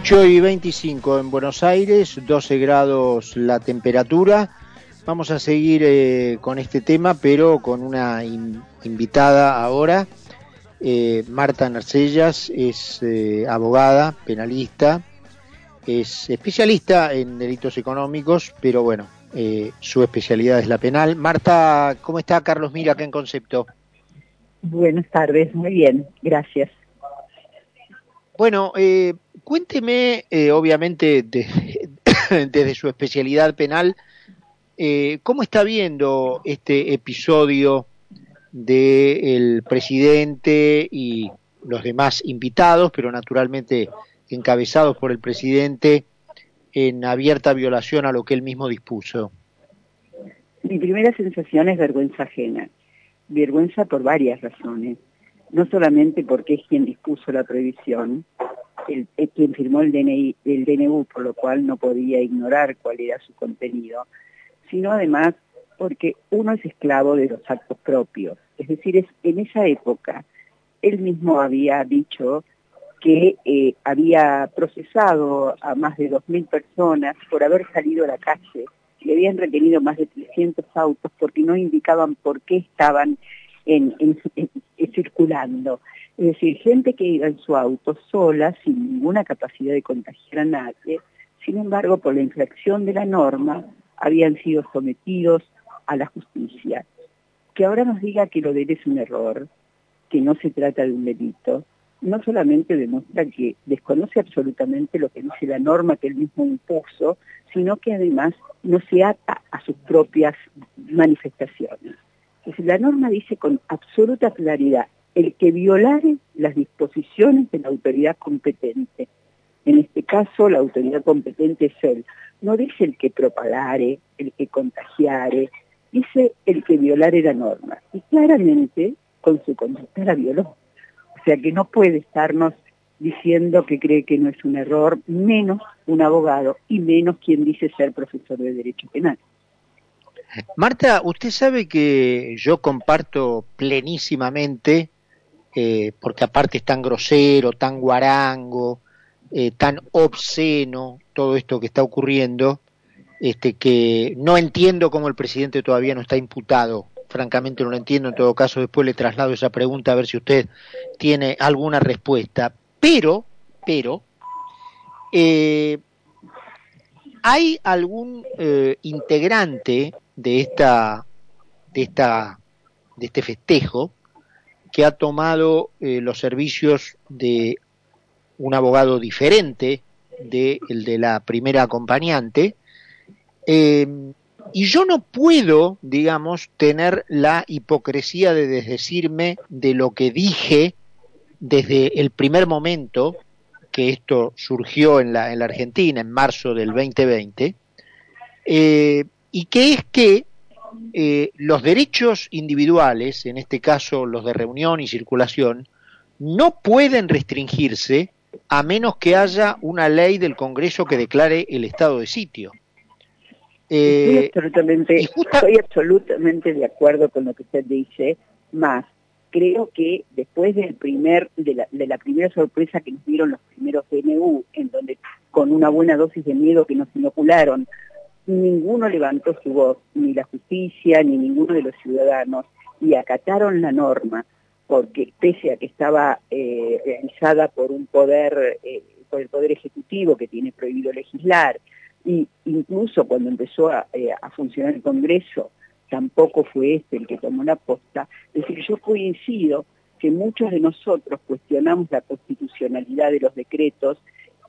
8 y 25 en Buenos Aires, 12 grados la temperatura. Vamos a seguir eh, con este tema, pero con una invitada ahora. Eh, Marta Narcellas es eh, abogada, penalista, es especialista en delitos económicos, pero bueno, su especialidad es la penal. Marta, ¿cómo está Carlos Mira acá en Concepto? Buenas tardes, muy bien, gracias. Bueno, eh, cuénteme, eh, obviamente, desde su especialidad penal, eh, ¿cómo está viendo este episodio del presidente y los demás invitados, pero naturalmente encabezados por el presidente, en abierta violación a lo que él mismo dispuso? Mi primera sensación es vergüenza ajena. Vergüenza por varias razones no solamente porque es quien dispuso la prohibición, el, quien firmó el, DNI, DNU, por lo cual no podía ignorar cuál era su contenido, sino además porque uno es esclavo de los actos propios. Es decir, es, en esa época él mismo había dicho que eh, había procesado a más de 2.000 personas por haber salido a la calle. Le habían retenido más de 300 autos porque no indicaban por qué estaban en, circulando. Es decir, gente que iba en su auto sola, sin ninguna capacidad de contagiar a nadie, sin embargo, por la infracción de la norma, habían sido sometidos a la justicia. Que ahora nos diga que lo de él es un error, que no se trata de un delito, no solamente demuestra que desconoce absolutamente lo que dice la norma que él mismo impuso, sino que además no se ata a sus propias manifestaciones la norma dice con absoluta claridad, el que violare las disposiciones de la autoridad competente. En este caso, la autoridad competente es él. No dice el que propagare, el que contagiare, dice el que violare la norma. Y claramente, con su conducta la violó. O sea que no puede estarnos diciendo que cree que no es un error, menos un abogado y menos quien dice ser profesor de Derecho Penal. Marta, usted sabe que yo comparto plenísimamente, eh, porque aparte es tan grosero, tan guarango, eh, tan obsceno todo esto que está ocurriendo, este, que no entiendo cómo el presidente todavía no está imputado. Francamente no lo entiendo, en todo caso después le traslado esa pregunta a ver si usted tiene alguna respuesta. Pero, pero, eh, ¿hay algún integrante de esta, de esta, de este festejo que ha tomado eh, los servicios de un abogado diferente del de la primera acompañante. Em, y yo no puedo, digamos, tener la hipocresía de desdecirme de lo que dije desde el primer momento que esto surgió en la, en la Argentina, en marzo del 2020, eh, y que es que eh, los derechos individuales, en este caso los de reunión y circulación, no pueden restringirse a menos que haya una ley del Congreso que declare el estado de sitio. Eh, estoy, absolutamente, de acuerdo con lo que usted dice, más creo que después de la, primera sorpresa que nos dieron los primeros DNU, en donde con una buena dosis de miedo que nos inocularon, ninguno levantó su voz, ni la justicia, ni ninguno de los ciudadanos, y acataron la norma, porque pese a que estaba eh, realizada por un poder, eh, por el poder ejecutivo que tiene prohibido legislar, y incluso cuando empezó a, eh, a funcionar el Congreso, tampoco fue este el que tomó la posta, es decir, yo coincido que muchos de nosotros cuestionamos la constitucionalidad de los decretos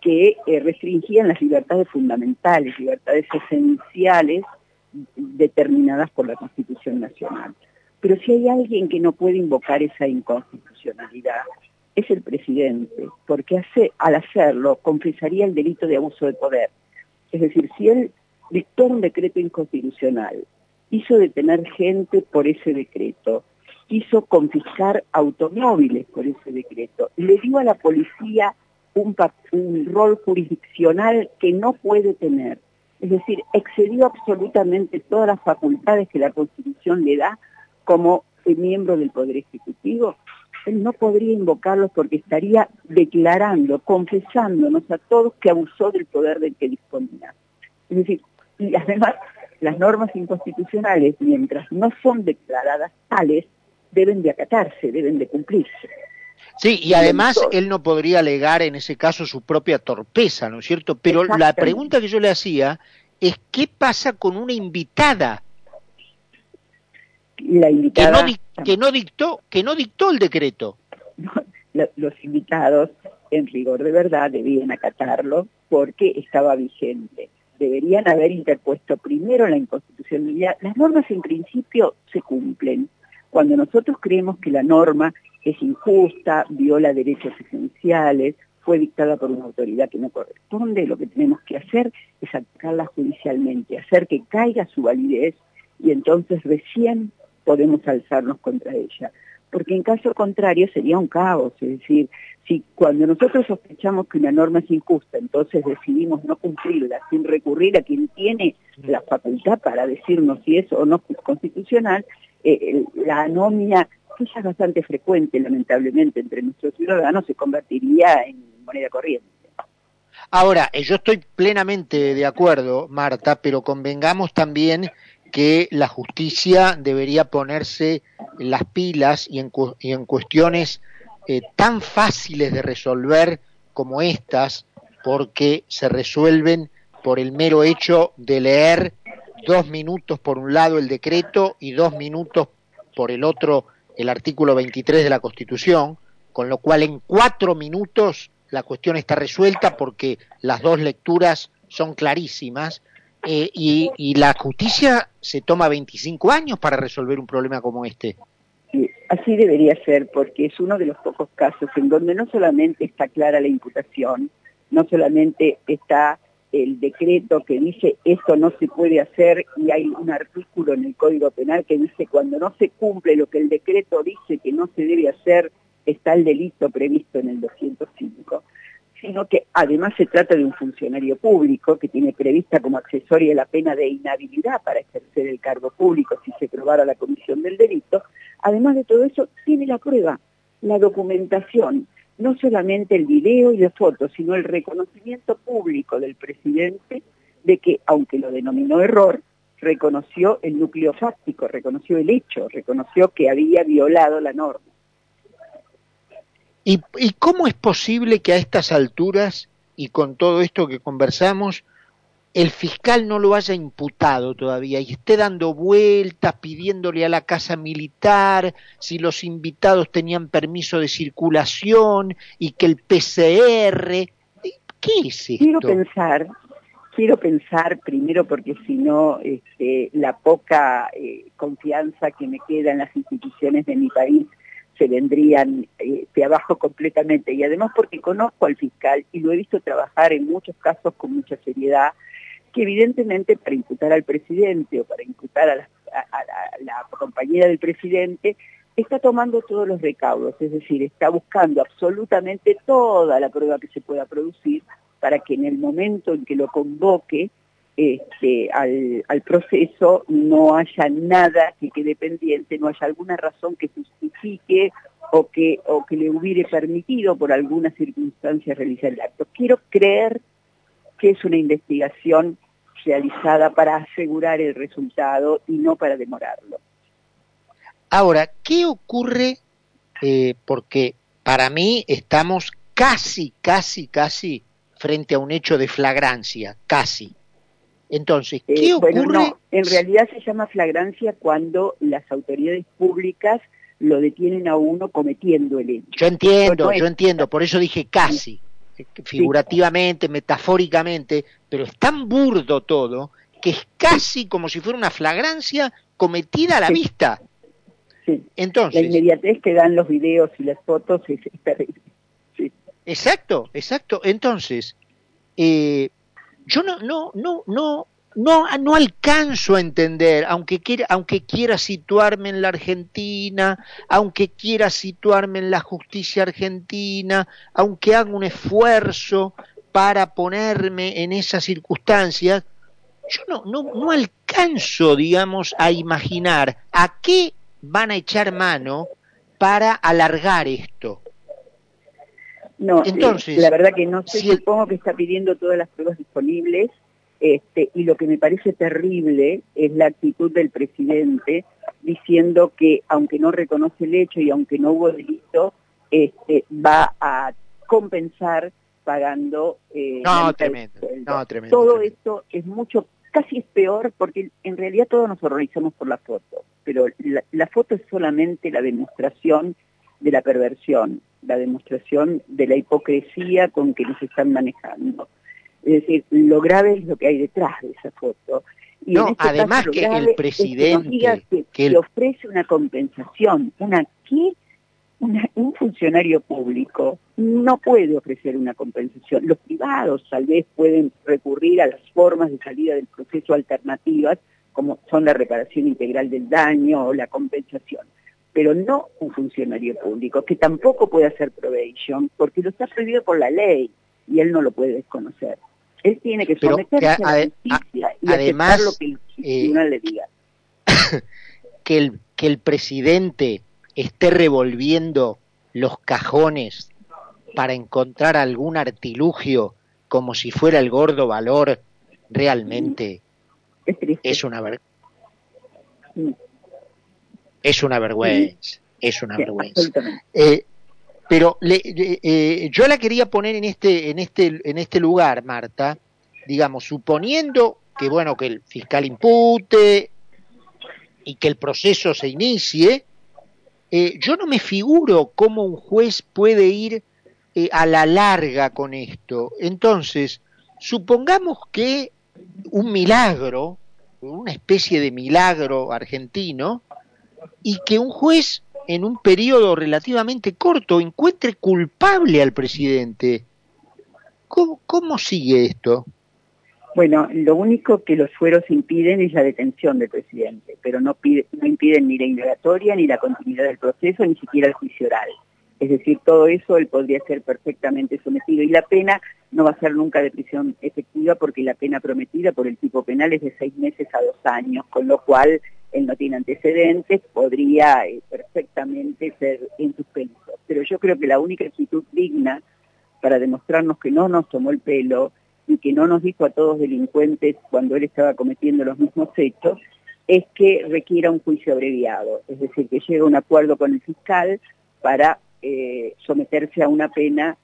que eh, restringían las libertades fundamentales, libertades esenciales determinadas por la Constitución Nacional. Pero si hay alguien que no puede invocar esa inconstitucionalidad, es el presidente, porque al hacerlo confesaría el delito de abuso de poder. Es decir, si él dictó un decreto inconstitucional, hizo detener gente por ese decreto, hizo confiscar automóviles por ese decreto, le dio a la policía un, rol jurisdiccional que no puede tener. Es decir, excedió absolutamente todas las facultades que la Constitución le da como miembro del Poder Ejecutivo. él no podría invocarlos porque estaría declarando, confesándonos a todos que abusó del poder del que disponía. Es decir, y además las normas inconstitucionales, mientras no son declaradas tales, deben de acatarse, deben de cumplirse. Sí, y además él no podría alegar en ese caso su propia torpeza, ¿no es cierto? Pero la pregunta que yo le hacía es qué pasa con una invitada, la invitada que, no, dictó que no dictó el decreto. los invitados en rigor de verdad debían acatarlo porque estaba vigente. Deberían haber interpuesto primero la inconstitucionalidad. Las normas en principio se cumplen. Cuando nosotros creemos que la norma es injusta, viola derechos esenciales, fue dictada por una autoridad que no corresponde, lo que tenemos que hacer es atacarla judicialmente, hacer que caiga su validez y entonces recién podemos alzarnos contra ella. Porque en caso contrario sería un caos, es decir, si cuando nosotros sospechamos que una norma es injusta, entonces decidimos no cumplirla sin recurrir a quien tiene la facultad para decirnos si es o no constitucional, eh, la anomia que ya es bastante frecuente, lamentablemente, entre nuestros ciudadanos, se convertiría en moneda corriente. Ahora, eh, yo estoy plenamente de acuerdo, Marta, pero convengamos también que la justicia debería ponerse las pilas y en, cuestiones eh, tan fáciles de resolver como estas, porque se resuelven por el mero hecho de leer dos minutos por un lado el decreto y dos minutos por el otro el artículo 23 de la Constitución, con lo cual en cuatro minutos la cuestión está resuelta porque las dos lecturas son clarísimas eh, y, la justicia se toma 25 años para resolver un problema como este. Sí, así debería ser porque es uno de los pocos casos en donde no solamente está clara la imputación, no solamente está el decreto que dice esto no se puede hacer y hay un artículo en el Código Penal que dice cuando no se cumple lo que el decreto dice que no se debe hacer está el delito previsto en el 205, sino que además se trata de un funcionario público que tiene prevista como accesoria la pena de inhabilidad para ejercer el cargo público si se probara la comisión del delito, además de todo eso tiene la prueba, la documentación, no solamente el video y las fotos, sino el reconocimiento público del presidente de que, aunque lo denominó error, reconoció el núcleo fáctico, reconoció el hecho, reconoció que había violado la norma. ¿Y, ¿Y, cómo es posible que a estas alturas y con todo esto que conversamos el fiscal no lo haya imputado todavía y esté dando vueltas pidiéndole a la casa militar si los invitados tenían permiso de circulación y que el PCR ¿qué? Quiero pensar, quiero pensar primero porque si no este, la poca eh, confianza que me queda en las instituciones de mi país se vendrían eh, de abajo completamente. Y además porque conozco al fiscal y lo he visto trabajar en muchos casos con mucha seriedad que evidentemente para imputar al presidente o para imputar a la, compañera del presidente está tomando todos los recaudos, es decir, está buscando absolutamente toda la prueba que se pueda producir para que en el momento en que lo convoque este, al, al, proceso no haya nada que quede pendiente, no haya alguna razón que justifique o que, o que le hubiere permitido por alguna circunstancia realizar el acto. Quiero creer que es una investigación realizada para asegurar el resultado y no para demorarlo. Ahora, ¿qué ocurre? Eh, porque para mí estamos casi, casi, casi frente a un hecho de flagrancia, casi. Entonces, ¿qué eh, ocurre? en realidad se llama flagrancia cuando las autoridades públicas lo detienen a uno cometiendo el hecho. Yo entiendo, yo entiendo, por eso dije casi figurativamente, metafóricamente, pero es tan burdo todo que es casi como si fuera una flagrancia cometida a la vista. Entonces, la inmediatez que dan los videos y las fotos es, terrible. Exacto, exacto. Entonces, eh, yo no, no, no, no, no, no alcanzo a entender, aunque quiera, aunque quiera situarme en la Argentina, aunque quiera situarme en la justicia argentina, aunque haga un esfuerzo para ponerme en esas circunstancias, yo no, no, no alcanzo, digamos, a imaginar a qué van a echar mano para alargar esto? No, eh, Entonces, la verdad que no sé, supongo que está pidiendo todas las pruebas disponibles, este, y lo que me parece terrible es la actitud del presidente diciendo que aunque no reconoce el hecho y aunque no hubo delito, este, va a compensar pagando... Eh, no, tremendo, no, tremendo. Todo esto es mucho, casi es peor porque en realidad todos nos horrorizamos por la foto, pero la foto es solamente la demostración de la perversión, la demostración de la hipocresía con que nos están manejando. Es decir, lo grave es lo que hay detrás de esa foto. Y no, este además que el presidente... que, le ofrece una compensación, una ¿qué? un funcionario público no puede ofrecer una compensación. Los privados tal vez pueden recurrir a las formas de salida del proceso alternativas, como son la reparación integral del daño o la compensación, pero no un funcionario público, que tampoco puede hacer probation, porque lo está prohibido por la ley y él no lo puede desconocer. Él tiene que someterse a, la justicia y además, lo que el eh, tribunal le diga. que el, que el presidente esté revolviendo los cajones para encontrar algún artilugio como si fuera el gordo valor, realmente es, una vergüenza. Es una vergüenza, es una vergüenza. Eh, pero le, eh, yo la quería poner en este, en este, en este lugar, Marta, digamos, suponiendo que bueno, que el fiscal impute y que el proceso se inicie, eh, yo no me figuro cómo un juez puede ir eh, a la larga con esto. Entonces, supongamos que un milagro, una especie de milagro argentino, y que un juez en un periodo relativamente corto encuentre culpable al presidente. cómo sigue esto? Bueno, lo único que los fueros impiden es la detención del presidente, pero no, no impiden ni la indagatoria, ni la continuidad del proceso, ni siquiera el juicio oral. Es decir, todo eso él podría ser perfectamente sometido y la pena no va a ser nunca de prisión efectiva porque la pena prometida por el tipo penal es de seis meses a dos años, con lo cual él no tiene antecedentes, podría eh, perfectamente ser en suspenso. Pero yo creo que la única actitud digna para demostrarnos que no nos tomó el pelo y que no nos dijo a todos delincuentes cuando él estaba cometiendo los mismos hechos, es que requiera un juicio abreviado, es decir, que llegue a un acuerdo con el fiscal para eh, someterse a una pena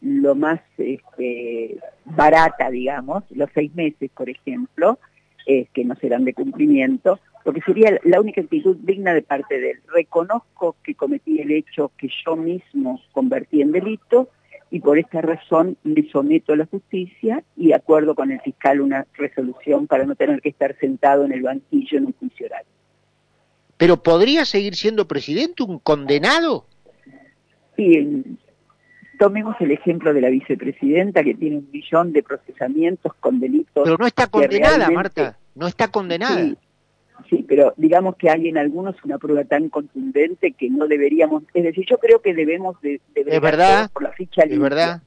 lo más este, barata, digamos, los seis meses, por ejemplo, eh, que no serán de cumplimiento, porque sería la única actitud digna de parte de él. Reconozco que cometí el hecho que yo mismo convertí en delito, y por esta razón le someto a la justicia y acuerdo con el fiscal una resolución para no tener que estar sentado en el banquillo en un juicio oral. ¿Pero podría seguir siendo presidente un condenado? Sí, tomemos el ejemplo de la vicepresidenta que tiene un millón de procesamientos con delitos. Pero no está condenada, Marta, no está condenada. Sí, pero digamos que hay en algunos una prueba tan contundente que no deberíamos, es decir, yo creo que debemos de, verdad, por la ficha es verdad.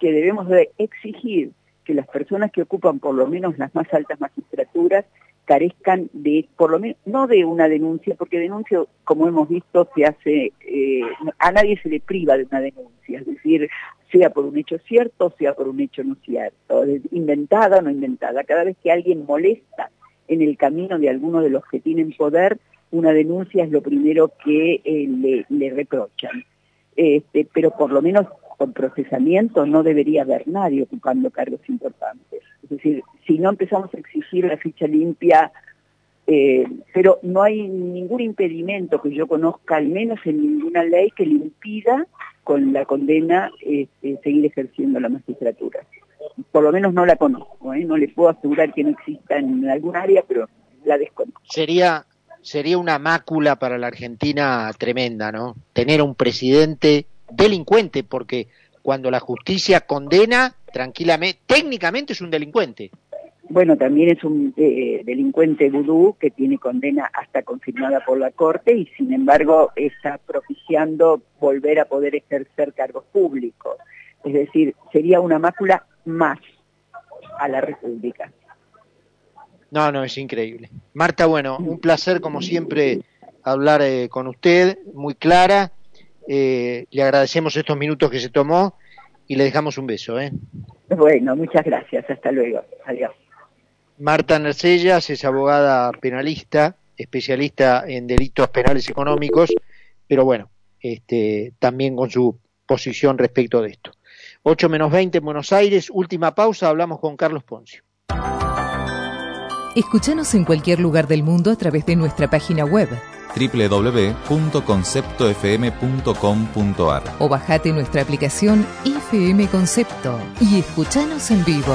que debemos de exigir que las personas que ocupan por lo menos las más altas magistraturas carezcan de, por lo menos, no de una denuncia, porque denuncia, como hemos visto, se hace, eh, a nadie se le priva de una denuncia, es decir, sea por un hecho cierto, sea por un hecho no cierto, inventada o no inventada. Cada vez que alguien molesta en el camino de algunos de los que tienen poder, una denuncia es lo primero que eh, le, reprochan. Este, pero por lo menos con procesamiento no debería haber nadie ocupando cargos importantes. Es decir, si no empezamos a exigir la ficha limpia, eh, pero no hay ningún impedimento que yo conozca, al menos en ninguna ley, que le impida con la condena este, seguir ejerciendo la magistratura por lo menos no la conozco, ¿eh? no le puedo asegurar que no exista en algún área, pero la desconozco. Sería, sería una mácula para la Argentina tremenda, ¿no? Tener un presidente delincuente, porque cuando la justicia condena, tranquilamente, técnicamente es un delincuente. Bueno, también es un eh, delincuente vudú que tiene condena hasta confirmada por la Corte y sin embargo está propiciando volver a poder ejercer cargos públicos. Es decir, sería una mácula más a la República. No, no, es increíble. Marta, bueno, un placer como siempre hablar eh, con usted, muy clara, eh, le agradecemos estos minutos que se tomó y le dejamos un beso. ¿eh? Bueno, muchas gracias. Hasta luego. Adiós. Marta Nercellas es abogada penalista, especialista en delitos penales económicos, pero bueno, este, también con su posición respecto de esto. 8 menos 20 en Buenos Aires, última pausa, hablamos con Carlos Poncio. Escúchanos en cualquier lugar del mundo a través de nuestra página web www.conceptofm.com.ar o bajate nuestra aplicación FM Concepto y escúchanos en vivo.